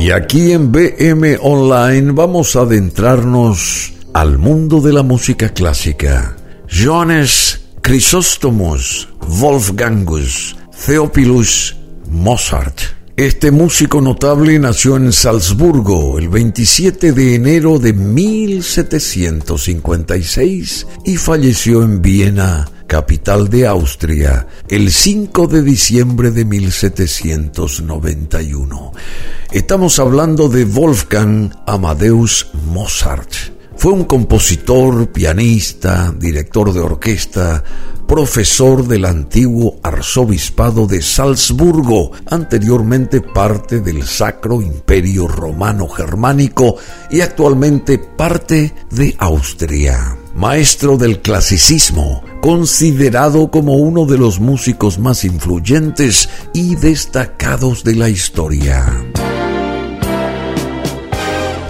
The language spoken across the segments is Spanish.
Y aquí en BM Online vamos a adentrarnos al mundo de la música clásica. Johannes Chrysostomos Wolfgangus Theophilus Mozart. Este músico notable nació en Salzburgo el 27 de enero de 1756 y falleció en Viena capital de Austria, el 5 de diciembre de 1791. Estamos hablando de Wolfgang Amadeus Mozart. Fue un compositor, pianista, director de orquesta, profesor del antiguo arzobispado de Salzburgo, anteriormente parte del Sacro Imperio Romano Germánico y actualmente parte de Austria maestro del clasicismo, considerado como uno de los músicos más influyentes y destacados de la historia.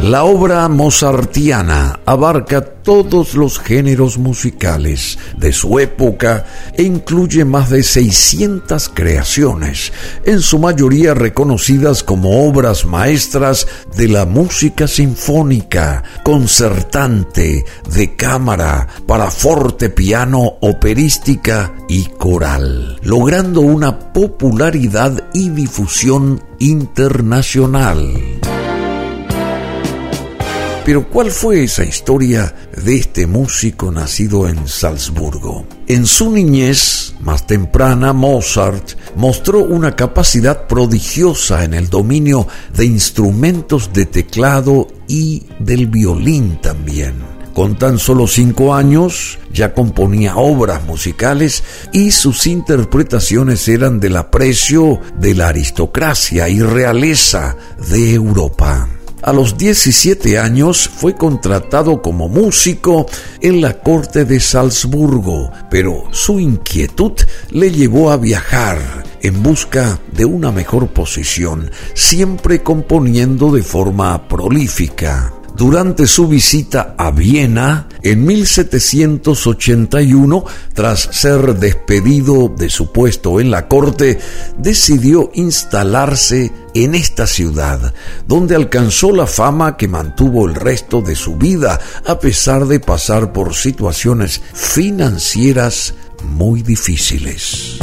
La obra mozartiana abarca todos los géneros musicales de su época e incluye más de 600 creaciones, en su mayoría reconocidas como obras maestras de la música sinfónica, concertante, de cámara, para forte piano, operística y coral, logrando una popularidad y difusión internacional. Pero ¿cuál fue esa historia de este músico nacido en Salzburgo? En su niñez más temprana, Mozart mostró una capacidad prodigiosa en el dominio de instrumentos de teclado y del violín también. Con tan solo cinco años ya componía obras musicales y sus interpretaciones eran del aprecio de la aristocracia y realeza de Europa. A los 17 años fue contratado como músico en la corte de Salzburgo, pero su inquietud le llevó a viajar en busca de una mejor posición, siempre componiendo de forma prolífica. Durante su visita a Viena en 1781, tras ser despedido de su puesto en la corte, decidió instalarse en esta ciudad, donde alcanzó la fama que mantuvo el resto de su vida, a pesar de pasar por situaciones financieras muy difíciles.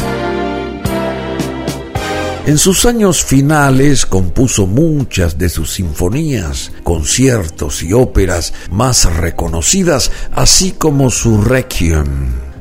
En sus años finales compuso muchas de sus sinfonías, conciertos y óperas más reconocidas, así como su Requiem.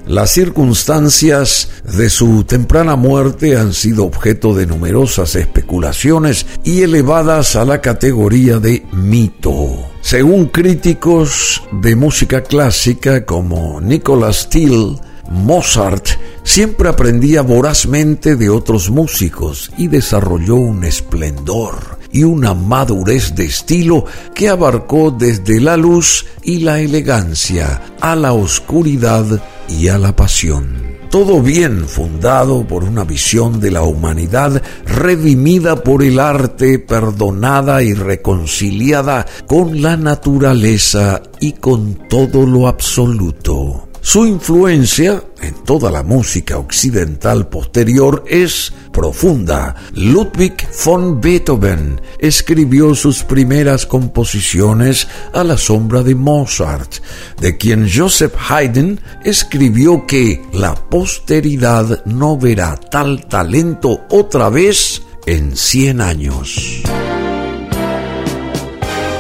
Las circunstancias de su temprana muerte han sido objeto de numerosas especulaciones y elevadas a la categoría de mito. Según críticos de música clásica como Nicholas Steele, Mozart siempre aprendía vorazmente de otros músicos y desarrolló un esplendor y una madurez de estilo que abarcó desde la luz y la elegancia a la oscuridad y a la pasión. Todo bien fundado por una visión de la humanidad redimida por el arte, perdonada y reconciliada con la naturaleza y con todo lo absoluto. Su influencia en toda la música occidental posterior es profunda. Ludwig von Beethoven escribió sus primeras composiciones a la sombra de Mozart, de quien Joseph Haydn escribió que la posteridad no verá tal talento otra vez en 100 años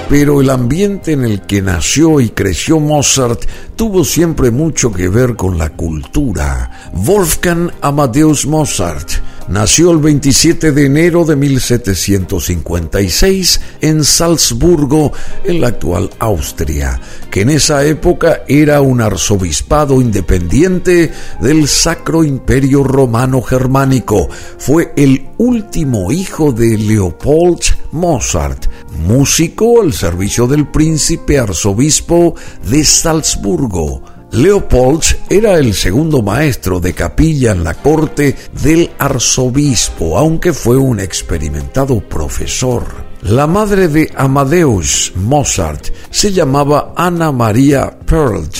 pero el ambiente en el que nació y creció Mozart tuvo siempre mucho que ver con la cultura. Wolfgang Amadeus Mozart Nació el 27 de enero de 1756 en Salzburgo, en la actual Austria, que en esa época era un arzobispado independiente del Sacro Imperio Romano Germánico. Fue el último hijo de Leopold Mozart, músico al servicio del príncipe arzobispo de Salzburgo Leopold era el segundo maestro de capilla en la corte del arzobispo, aunque fue un experimentado profesor. La madre de Amadeus Mozart se llamaba Anna Maria Perlt.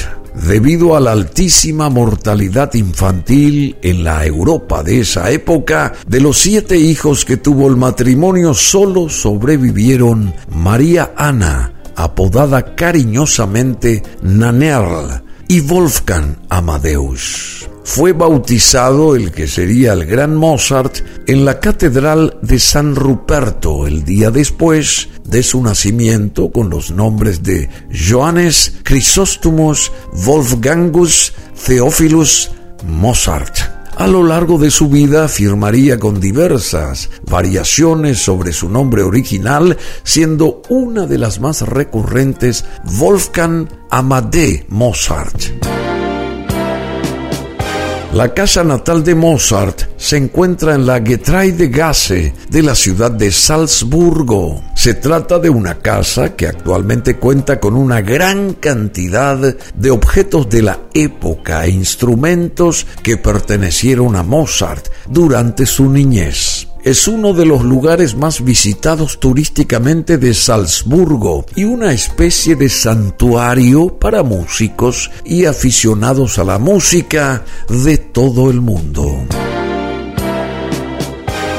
debido a la altísima mortalidad infantil en la Europa de esa época, de los siete hijos que tuvo el matrimonio solo sobrevivieron María Ana, apodada cariñosamente Nanerl, y Wolfgang Amadeus. Fue bautizado el que sería el gran Mozart en la Catedral de San Ruperto el día después de su nacimiento con los nombres de Johannes Chrysostomos Wolfgangus Theophilus Mozart. A lo largo de su vida firmaría con diversas variaciones sobre su nombre original, siendo una de las más recurrentes Wolfgang Amadee Mozart. La casa natal de Mozart se encuentra en la Getreidegasse de la ciudad de Salzburgo. Se trata de una casa que actualmente cuenta con una gran cantidad de objetos de la época e instrumentos que pertenecieron a Mozart durante su niñez es uno de los lugares más visitados turísticamente de Salzburgo y una especie de santuario para músicos y aficionados a la música de todo el mundo.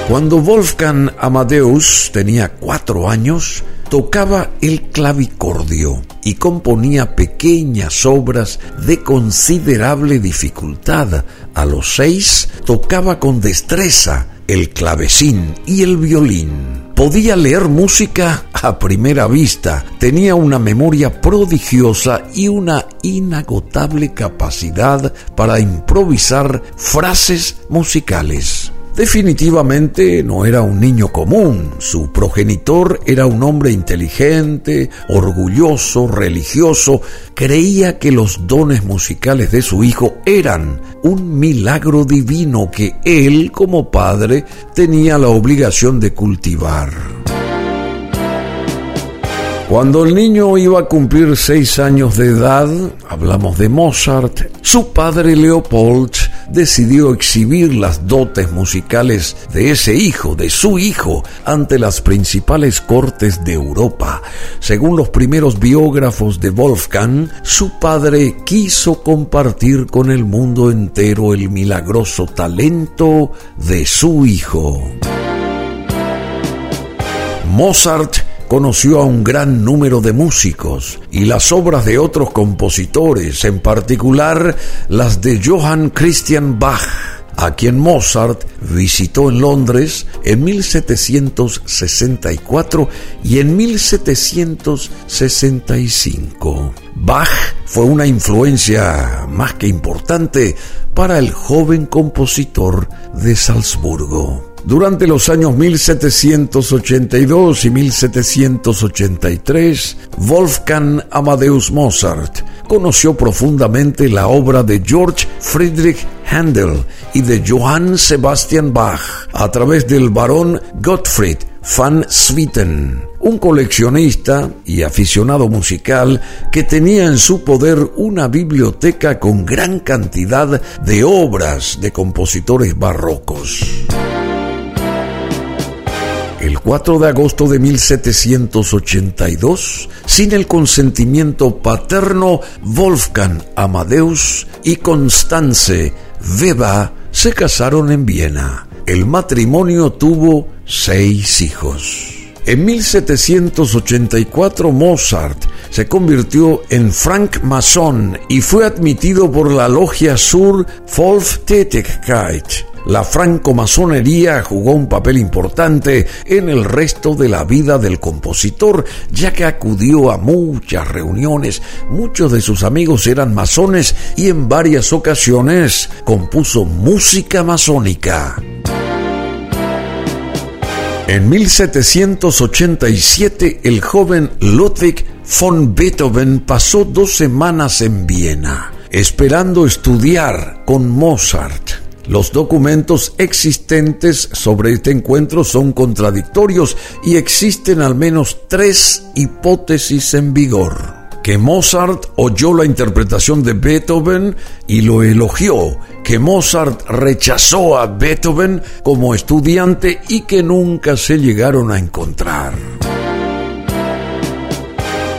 Cuando Wolfgang Amadeus tenía cuatro años, tocaba el clavicordio y componía pequeñas obras de considerable dificultad. A los seis tocaba con destreza el clavecín y el violín. Podía leer música a primera vista, tenía una memoria prodigiosa y una inagotable capacidad para improvisar frases musicales. Definitivamente no era un niño común, su progenitor era un hombre inteligente, orgulloso, religioso, creía que los dones musicales de su hijo eran un milagro divino que él como padre tenía la obligación de cultivar. Cuando el niño iba a cumplir seis años de edad, hablamos de Mozart, su padre Leopold decidió exhibir las dotes musicales de ese hijo, de su hijo, ante las principales cortes de Europa. Según los primeros biógrafos de Wolfgang, su padre quiso compartir con el mundo entero el milagroso talento de su hijo. Mozart conoció a un gran número de músicos y las obras de otros compositores, en particular las de Johann Christian Bach, a quien Mozart visitó en Londres en 1764 y en 1765. Bach fue una influencia más que importante para el joven compositor de Salzburgo. Durante los años 1782 y 1783, Wolfgang Amadeus Mozart conoció profundamente la obra de George Friedrich Handel y de Johann Sebastian Bach a través del barón Gottfried van Swieten, un coleccionista y aficionado musical que tenía en su poder una biblioteca con gran cantidad de obras de compositores barrocos. El 4 de agosto de 1782, sin el consentimiento paterno, Wolfgang Amadeus y Constance Weber se casaron en Viena. El matrimonio tuvo seis hijos. En 1784 Mozart se convirtió en Frank Mason y fue admitido por la logia Sur Tätigkeit la francomasonería jugó un papel importante en el resto de la vida del compositor, ya que acudió a muchas reuniones, muchos de sus amigos eran masones y en varias ocasiones compuso música masónica. En 1787 el joven Ludwig von Beethoven pasó dos semanas en Viena, esperando estudiar con Mozart. Los documentos existentes sobre este encuentro son contradictorios y existen al menos tres hipótesis en vigor. Que Mozart oyó la interpretación de Beethoven y lo elogió, que Mozart rechazó a Beethoven como estudiante y que nunca se llegaron a encontrar.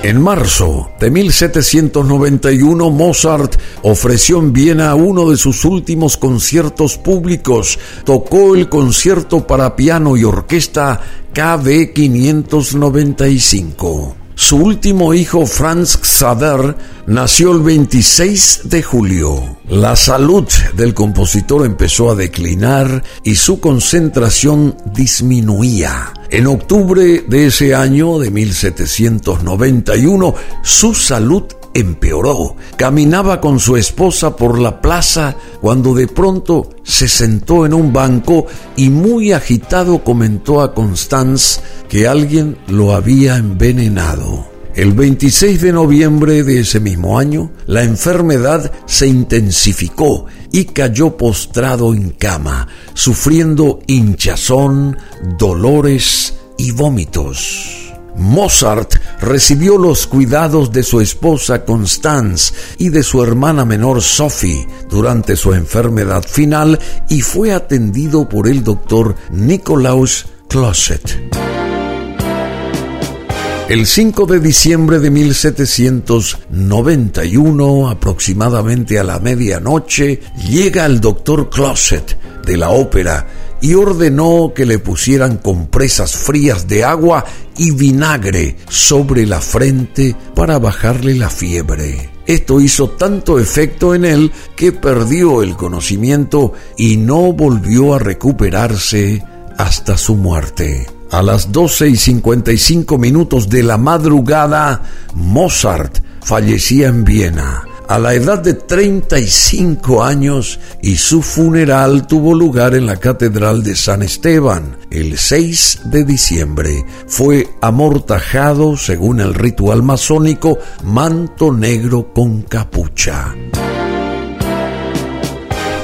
En marzo de 1791, Mozart ofreció en Viena uno de sus últimos conciertos públicos. Tocó el concierto para piano y orquesta KB 595. Su último hijo, Franz Xaver, nació el 26 de julio. La salud del compositor empezó a declinar y su concentración disminuía. En octubre de ese año de 1791, su salud empeoró. Caminaba con su esposa por la plaza cuando de pronto se sentó en un banco y muy agitado comentó a Constance que alguien lo había envenenado. El 26 de noviembre de ese mismo año, la enfermedad se intensificó y cayó postrado en cama, sufriendo hinchazón, dolores y vómitos. Mozart recibió los cuidados de su esposa Constance y de su hermana menor Sophie durante su enfermedad final y fue atendido por el doctor Nikolaus Closet. El 5 de diciembre de 1791, aproximadamente a la medianoche, llega el doctor Closet de la ópera y ordenó que le pusieran compresas frías de agua y vinagre sobre la frente para bajarle la fiebre. Esto hizo tanto efecto en él que perdió el conocimiento y no volvió a recuperarse hasta su muerte. A las 12 y 55 minutos de la madrugada, Mozart fallecía en Viena a la edad de 35 años y su funeral tuvo lugar en la Catedral de San Esteban el 6 de diciembre. Fue amortajado, según el ritual masónico, manto negro con capucha.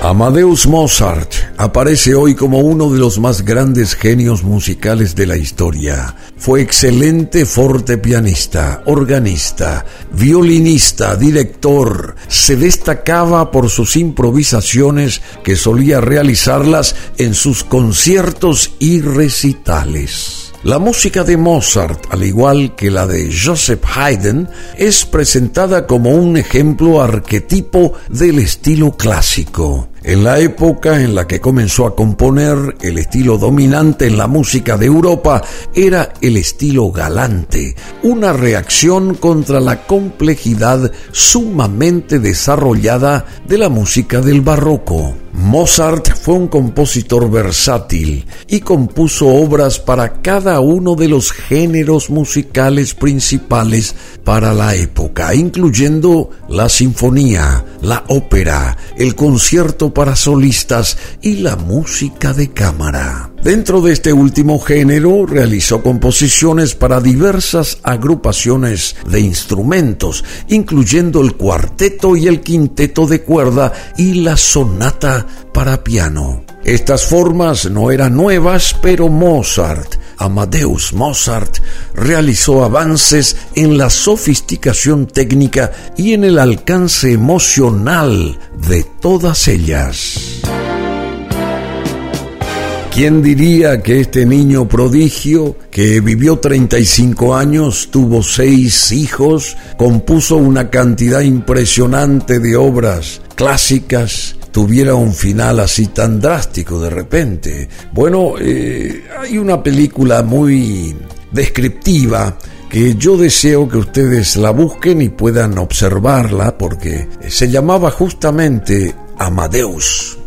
Amadeus Mozart aparece hoy como uno de los más grandes genios musicales de la historia. Fue excelente fortepianista, organista, violinista, director. Se destacaba por sus improvisaciones que solía realizarlas en sus conciertos y recitales. La música de Mozart, al igual que la de Joseph Haydn, es presentada como un ejemplo arquetipo del estilo clásico. En la época en la que comenzó a componer, el estilo dominante en la música de Europa era el estilo galante, una reacción contra la complejidad sumamente desarrollada de la música del barroco. Mozart fue un compositor versátil y compuso obras para cada uno de los géneros musicales principales para la época, incluyendo la sinfonía, la ópera, el concierto para solistas y la música de cámara. Dentro de este último género realizó composiciones para diversas agrupaciones de instrumentos, incluyendo el cuarteto y el quinteto de cuerda y la sonata para piano. Estas formas no eran nuevas, pero Mozart, Amadeus Mozart, realizó avances en la sofisticación técnica y en el alcance emocional de todas ellas. ¿Quién diría que este niño prodigio, que vivió 35 años, tuvo seis hijos, compuso una cantidad impresionante de obras clásicas, tuviera un final así tan drástico de repente? Bueno, eh, hay una película muy descriptiva que yo deseo que ustedes la busquen y puedan observarla porque se llamaba justamente Amadeus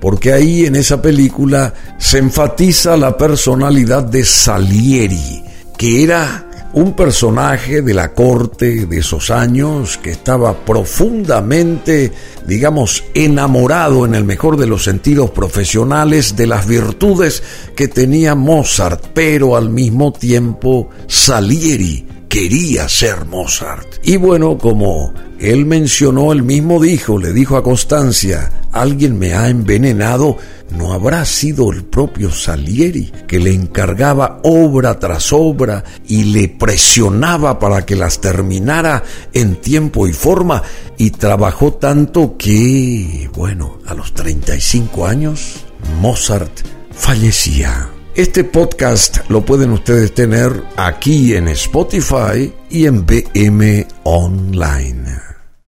porque ahí en esa película se enfatiza la personalidad de Salieri, que era un personaje de la corte de esos años que estaba profundamente, digamos, enamorado en el mejor de los sentidos profesionales de las virtudes que tenía Mozart, pero al mismo tiempo Salieri quería ser Mozart. Y bueno, como él mencionó, él mismo dijo, le dijo a Constancia, alguien me ha envenenado, no habrá sido el propio Salieri que le encargaba obra tras obra y le presionaba para que las terminara en tiempo y forma y trabajó tanto que, bueno, a los 35 años, Mozart fallecía. Este podcast lo pueden ustedes tener aquí en Spotify y en BM Online.